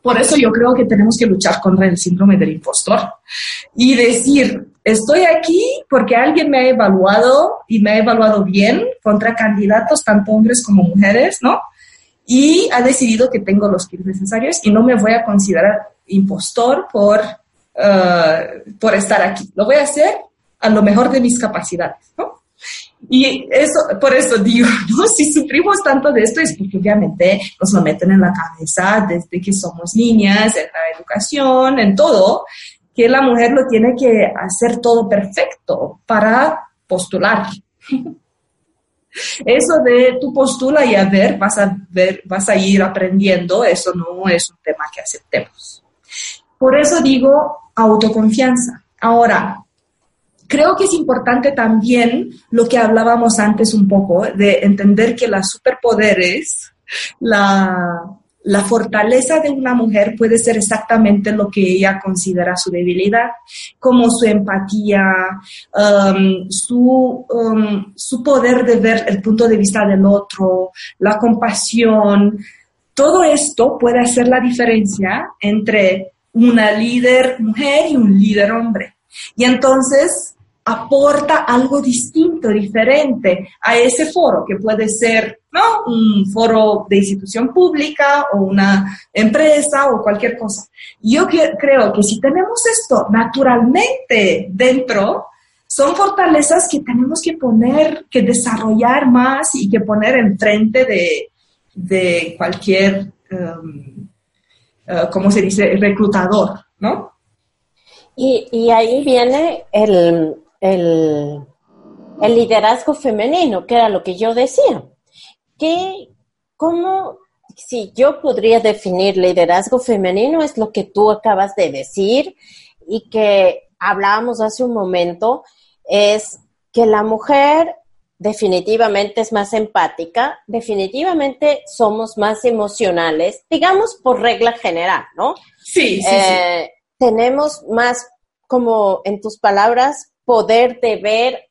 [SPEAKER 2] Por eso yo creo que tenemos que luchar contra el síndrome del impostor y decir, estoy aquí porque alguien me ha evaluado y me ha evaluado bien contra candidatos, tanto hombres como mujeres, ¿no? Y ha decidido que tengo los skills necesarios y no me voy a considerar impostor por, uh, por estar aquí. Lo voy a hacer a lo mejor de mis capacidades, ¿no? Y eso, por eso digo, ¿no? Si sufrimos tanto de esto es porque obviamente nos lo meten en la cabeza desde que somos niñas, en la educación, en todo, que la mujer lo tiene que hacer todo perfecto para postular. Eso de tu postula y a ver, vas a ver, vas a ir aprendiendo, eso no es un tema que aceptemos. Por eso digo autoconfianza. Ahora, creo que es importante también lo que hablábamos antes un poco, de entender que las superpoderes, la, la fortaleza de una mujer puede ser exactamente lo que ella considera su debilidad, como su empatía, um, su, um, su poder de ver el punto de vista del otro, la compasión. Todo esto puede hacer la diferencia entre una líder mujer y un líder hombre. Y entonces aporta algo distinto, diferente a ese foro, que puede ser ¿no? un foro de institución pública o una empresa o cualquier cosa. Yo creo que si tenemos esto naturalmente dentro, son fortalezas que tenemos que poner, que desarrollar más y que poner enfrente de, de cualquier, um, uh, ¿cómo se dice?, reclutador, ¿no?
[SPEAKER 1] Y ahí viene el, el, liderazgo femenino, que era lo que yo decía. Que, ¿Cómo, si yo podría definir liderazgo femenino, es lo que tú acabas de decir y que hablábamos hace un momento, es que la mujer definitivamente es más empática, definitivamente somos más emocionales, digamos por regla general, ¿no?
[SPEAKER 2] Sí, sí, eh,
[SPEAKER 1] Tenemos más, como en tus palabras, poder de ver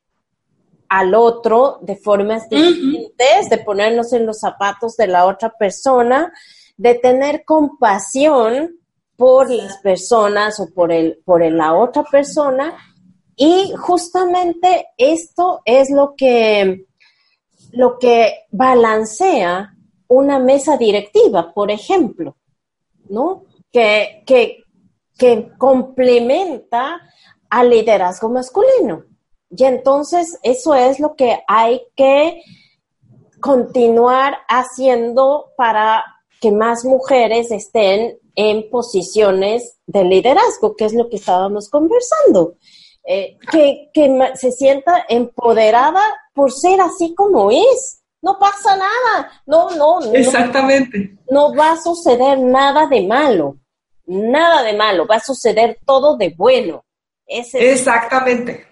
[SPEAKER 1] al otro de formas diferentes, de ponernos en los zapatos de la otra persona, de tener compasión por las personas o por, el, por la otra persona. Y justamente esto es lo que, lo que balancea una mesa directiva, por ejemplo, ¿no? que, que, que complementa al liderazgo masculino. Y entonces eso es lo que hay que continuar haciendo para que más mujeres estén en posiciones de liderazgo, que es lo que estábamos conversando. Eh, que, que se sienta empoderada por ser así como es. No pasa nada. No, no, no.
[SPEAKER 2] Exactamente.
[SPEAKER 1] No va a suceder nada de malo. Nada de malo. Va a suceder todo de bueno.
[SPEAKER 2] Exactamente.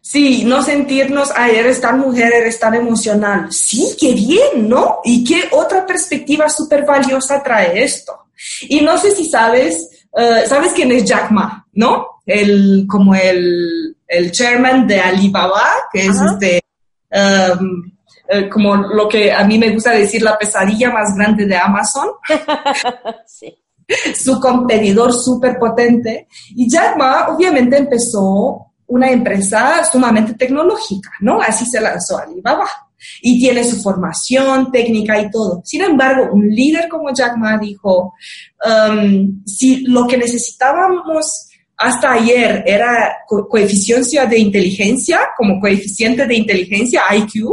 [SPEAKER 2] Sí, no sentirnos, ay, eres tan mujer, eres tan emocional. Sí, qué bien, ¿no? Y qué otra perspectiva súper valiosa trae esto. Y no sé si sabes, eh, ¿sabes quién es Jack Ma, no? El, como el, el chairman de Alibaba, que es este, um, como lo que a mí me gusta decir, la pesadilla más grande de Amazon. sí. Su competidor súper potente. Y Jack Ma obviamente empezó una empresa sumamente tecnológica, ¿no? Así se lanzó Alibaba. Y tiene su formación técnica y todo. Sin embargo, un líder como Jack Ma dijo, um, si lo que necesitábamos hasta ayer era coeficiencia de inteligencia, como coeficiente de inteligencia, IQ,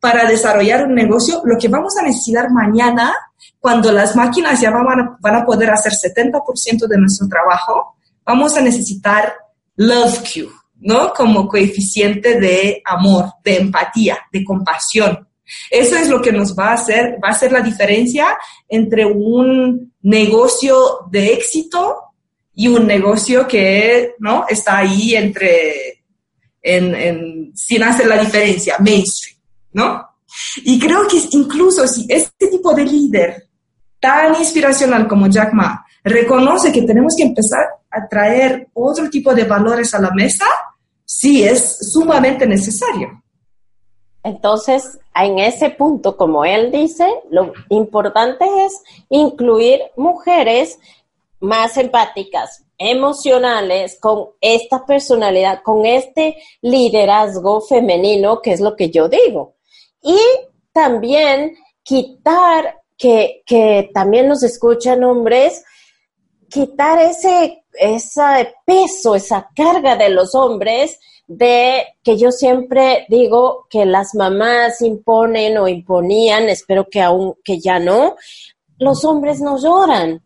[SPEAKER 2] para desarrollar un negocio, lo que vamos a necesitar mañana, cuando las máquinas ya van a, poder hacer 70% de nuestro trabajo, vamos a necesitar love Q, ¿no? Como coeficiente de amor, de empatía, de compasión. Eso es lo que nos va a hacer, va a ser la diferencia entre un negocio de éxito y un negocio que, ¿no? Está ahí entre, en, sin hacer la diferencia, mainstream, ¿no? Y creo que incluso si este tipo de líder tan inspiracional como Jack Ma reconoce que tenemos que empezar a traer otro tipo de valores a la mesa, sí es sumamente necesario.
[SPEAKER 1] Entonces, en ese punto, como él dice, lo importante es incluir mujeres más empáticas, emocionales, con esta personalidad, con este liderazgo femenino, que es lo que yo digo. Y también quitar que, que también nos escuchan hombres, quitar ese, ese peso, esa carga de los hombres de que yo siempre digo que las mamás imponen o imponían, espero que aún que ya no, los hombres no lloran.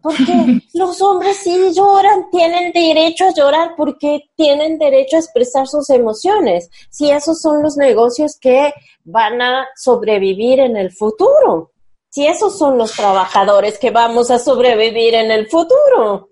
[SPEAKER 1] Porque los hombres sí lloran, tienen derecho a llorar porque tienen derecho a expresar sus emociones. Si esos son los negocios que van a sobrevivir en el futuro si esos son los trabajadores que vamos a sobrevivir en el futuro.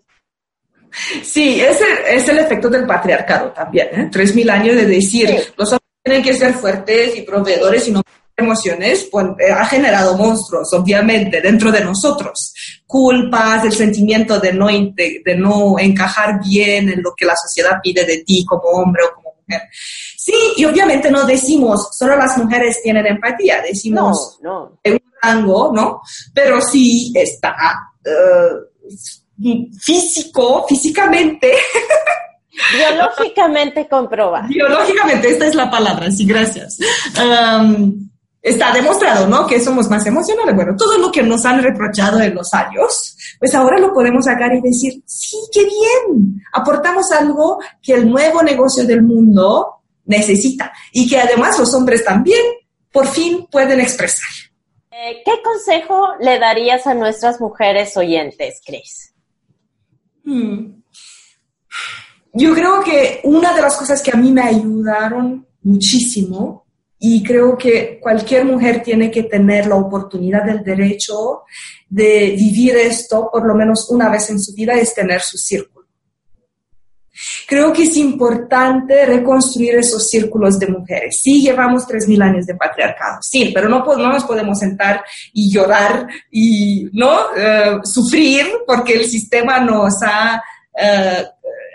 [SPEAKER 2] Sí, ese es el efecto del patriarcado también, ¿eh? Tres mil años de decir, los hombres tienen que ser fuertes y proveedores y no emociones, pues, eh, ha generado monstruos, obviamente, dentro de nosotros. Culpas, el sentimiento de no, de no encajar bien en lo que la sociedad pide de ti como hombre o como mujer. Sí, y obviamente no decimos, solo las mujeres tienen empatía, decimos, no, no rango, ¿no? Pero sí está eh, físico, físicamente.
[SPEAKER 1] Biológicamente comprobado.
[SPEAKER 2] Biológicamente, esta es la palabra, sí, gracias. Está demostrado, ¿no? Que somos más emocionales. Bueno, todo lo que nos han reprochado en los años, pues ahora lo podemos sacar y decir, sí, qué bien, aportamos algo que el nuevo negocio del mundo necesita y que además los hombres también por fin pueden expresar.
[SPEAKER 1] Eh, ¿Qué consejo le darías a nuestras mujeres oyentes, Cris?
[SPEAKER 2] Hmm. Yo creo que una de las cosas que a mí me ayudaron muchísimo y creo que cualquier mujer tiene que tener la oportunidad del derecho de vivir esto por lo menos una vez en su vida es tener su círculo. Creo que es importante reconstruir esos círculos de mujeres. Sí, llevamos 3.000 años de patriarcado, sí, pero no, no nos podemos sentar y llorar y no eh, sufrir porque el sistema nos ha eh,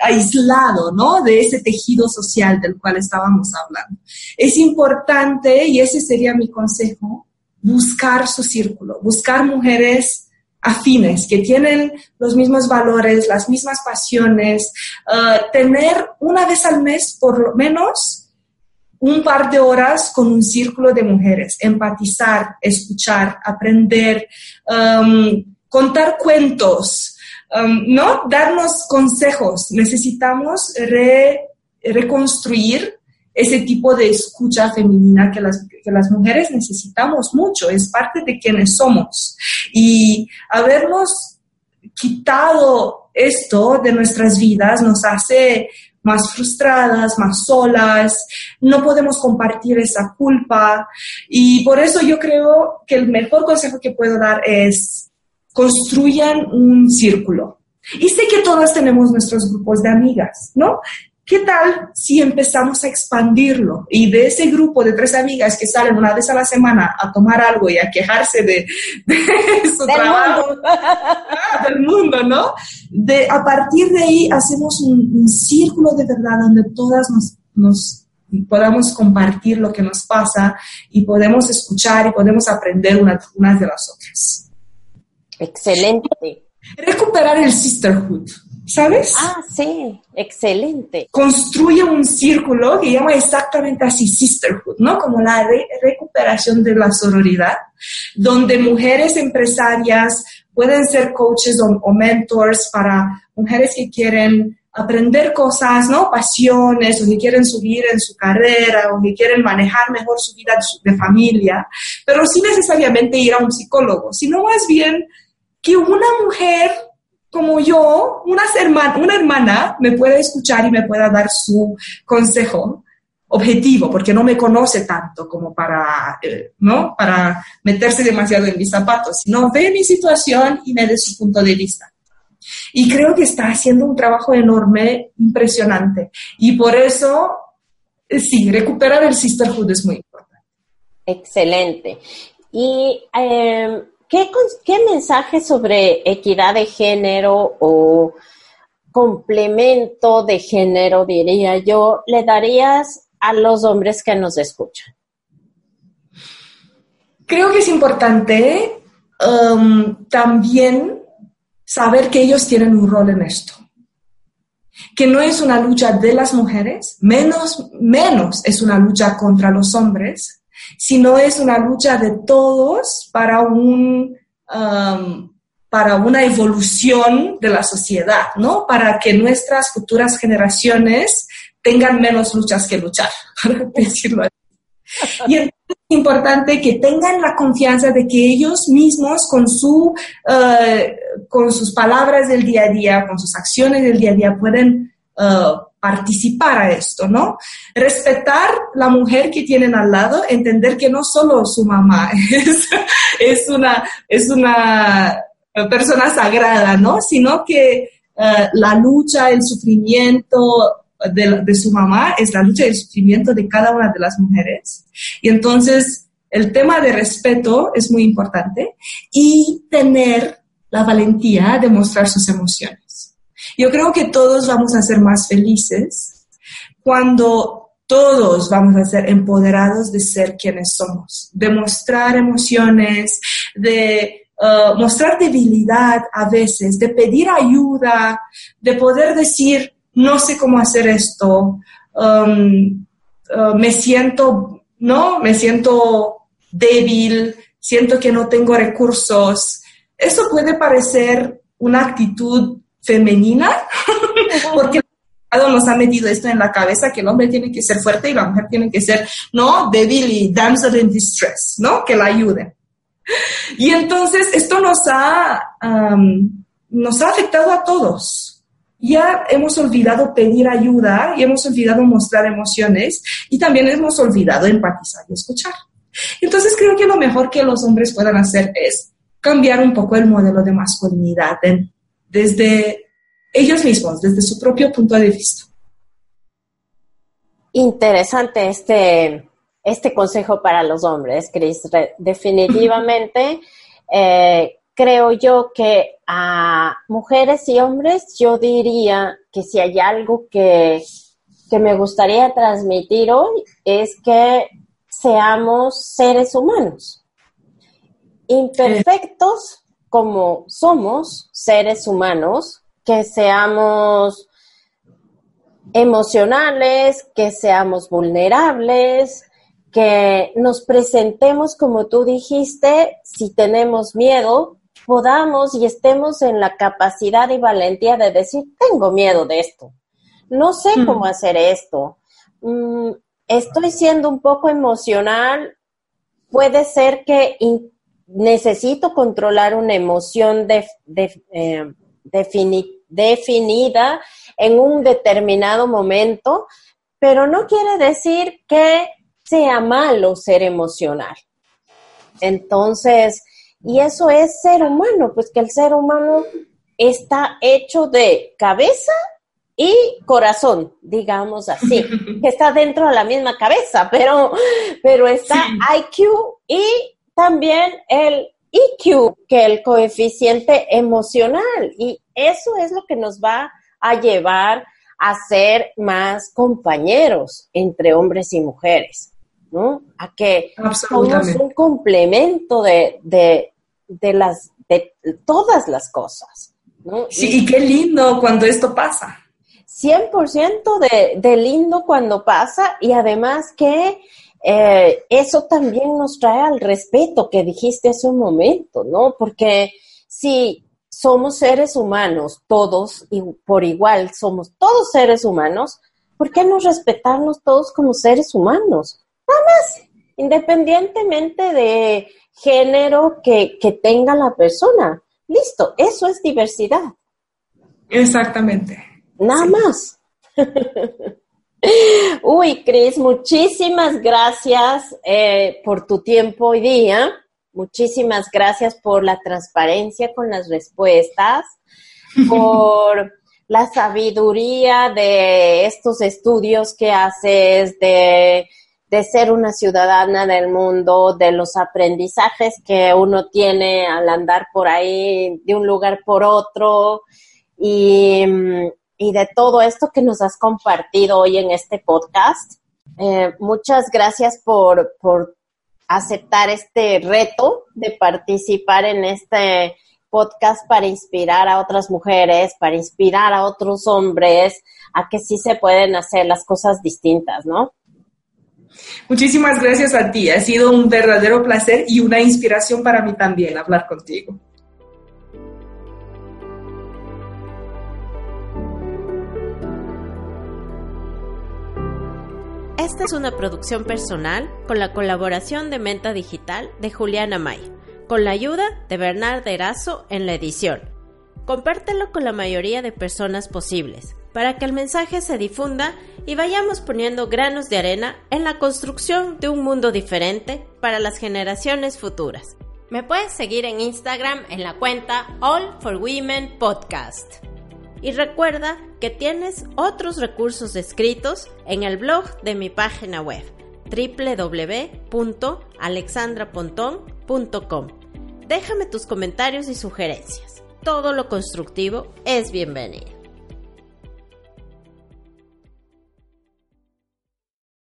[SPEAKER 2] aislado ¿no? de ese tejido social del cual estábamos hablando. Es importante, y ese sería mi consejo, buscar su círculo, buscar mujeres afines, que tienen los mismos valores, las mismas pasiones, uh, tener una vez al mes por lo menos un par de horas con un círculo de mujeres, empatizar, escuchar, aprender, um, contar cuentos, um, ¿no? Darnos consejos. Necesitamos reconstruir ese tipo de escucha femenina que las, que las mujeres necesitamos mucho, es parte de quienes somos. Y habernos quitado esto de nuestras vidas nos hace más frustradas, más solas, no podemos compartir esa culpa y por eso yo creo que el mejor consejo que puedo dar es construyan un círculo. Y sé que todas tenemos nuestros grupos de amigas, ¿no? ¿Qué tal si empezamos a expandirlo? Y de ese grupo de tres amigas que salen una vez a la semana a tomar algo y a quejarse de, su
[SPEAKER 1] del
[SPEAKER 2] trabajo,
[SPEAKER 1] mundo.
[SPEAKER 2] ah, del mundo, ¿no? De, a partir de ahí hacemos un, un círculo de verdad donde todas nos, nos podamos compartir lo que nos pasa y podemos escuchar y podemos aprender unas de las otras.
[SPEAKER 1] Excelente.
[SPEAKER 2] Recuperar el sisterhood. ¿Sabes?
[SPEAKER 1] Ah, sí, excelente.
[SPEAKER 2] construye un círculo que llama exactamente así sisterhood, ¿no? Como la re- recuperación de la sororidad, donde mujeres empresarias pueden ser coaches o, o mentors para mujeres que quieren aprender cosas, ¿no? Pasiones, o que quieren subir en su carrera, o que quieren manejar mejor su vida de, su- de familia, pero sin necesariamente ir a un psicólogo, sino más bien que una mujer como yo, una, herma- una hermana me pueda escuchar y me pueda dar su consejo objetivo, porque no me conoce tanto como para, eh, ¿no? para meterse demasiado en mis zapatos, sino ve mi situación y me dé su punto de vista. Y creo que está haciendo un trabajo enorme, impresionante. Y por eso, eh, sí, recuperar el sisterhood es muy importante.
[SPEAKER 1] Excelente. ¿Y eh, ¿qué, mensaje sobre equidad de género o complemento de género, diría yo, le darías a los hombres que nos escuchan?
[SPEAKER 2] Creo que es importante um, también saber que ellos tienen un rol en esto. Que no es una lucha de las mujeres, menos, menos es una lucha contra los hombres, sino es una lucha de todos para, un, um, para una evolución de la sociedad, ¿no? Para que nuestras futuras generaciones tengan menos luchas que luchar, para decirlo así. Y es importante que tengan la confianza de que ellos mismos con, su, eh, con sus palabras del día a día, con sus acciones del día a día, pueden eh, participar a esto, ¿no? Respetar la mujer que tienen al lado, entender que no solo su mamá es, una, es una persona sagrada, ¿no? Sino que eh, la lucha, el sufrimiento, de, de, su mamá es la lucha y el sufrimiento de cada una de las mujeres. Y entonces el tema de respeto es muy importante y tener la valentía de mostrar sus emociones. Yo creo que todos vamos a ser más felices cuando todos vamos a ser empoderados de ser quienes somos, de mostrar emociones, de uh, mostrar debilidad a veces, de pedir ayuda, de poder decir, no sé cómo hacer esto, um, uh, me siento, ¿no? Me siento débil, siento que no tengo recursos. Eso puede parecer una actitud femenina, porque nos ha metido esto en la cabeza que el hombre tiene que ser fuerte y la mujer tiene que ser, ¿no? Débil y damsel in distress, ¿no? Que la ayude. Y entonces esto nos ha, um, nos ha afectado a todos ya hemos olvidado pedir ayuda y hemos olvidado mostrar emociones y también hemos olvidado empatizar y escuchar. Entonces creo que lo mejor que los hombres puedan hacer es cambiar un poco el modelo de masculinidad en, desde ellos mismos, desde su propio punto de vista.
[SPEAKER 1] Interesante este, este consejo para los hombres, Cris. Definitivamente. Eh, creo yo que a mujeres y hombres yo diría que si hay algo que, que, me gustaría transmitir hoy es que seamos seres humanos, imperfectos como somos seres humanos, que seamos emocionales, que seamos vulnerables, que nos presentemos como tú dijiste, si tenemos miedo, podamos y estemos en la capacidad y valentía de decir, tengo miedo de esto, no sé cómo hacer esto, mm, estoy siendo un poco emocional, puede ser que necesito controlar una emoción de, eh, definida en un determinado momento, pero no quiere decir que sea malo ser emocional. Entonces, y eso es ser humano, pues que el ser humano está hecho de cabeza y corazón, digamos así, que está dentro de la misma cabeza, pero, pero está IQ y también el EQ, que el coeficiente emocional. Y eso es lo que nos va a llevar a ser más compañeros entre hombres y mujeres, ¿no? A que somos un complemento de, de, las, de todas las cosas. ¿no?
[SPEAKER 2] Sí, y, qué lindo cuando esto pasa.
[SPEAKER 1] 100% de, de lindo cuando pasa y además que eh, eso también nos trae al respeto que dijiste hace un momento, ¿no? Porque si somos seres humanos, todos y por igual somos todos seres humanos, ¿por qué no respetarnos todos como seres humanos? Nada más, independientemente de género que, que tenga la persona. Listo, eso es diversidad.
[SPEAKER 2] Exactamente.
[SPEAKER 1] Nada más. Uy, Cris, muchísimas gracias eh, por tu tiempo hoy día. Muchísimas gracias por la transparencia con las respuestas, por la sabiduría de estos estudios que haces, de, de ser una ciudadana del mundo, de los aprendizajes que uno tiene al andar por ahí de un lugar por otro. Y, mm, y de todo esto que nos has compartido hoy en este podcast. Eh, muchas gracias por, por aceptar este reto de participar en este podcast para inspirar a otras mujeres, para inspirar a otros hombres a que sí se pueden hacer las cosas distintas, ¿no?
[SPEAKER 2] Muchísimas gracias a ti. Ha sido un verdadero placer y una inspiración para mí también hablar contigo.
[SPEAKER 1] Esta es una producción personal con la colaboración de Menta Digital de Juliana May, con la ayuda de Bernard Erazo en la edición. Compártelo con la mayoría de personas posibles para que el mensaje se difunda y vayamos poniendo granos de arena en la construcción de un mundo diferente para las generaciones futuras. Me puedes seguir en Instagram en la cuenta All for Women Podcast. Y recuerda que tienes otros recursos escritos en el blog de mi página web www.alexandrapontón.com. Déjame tus comentarios y sugerencias. Todo lo constructivo es bienvenido.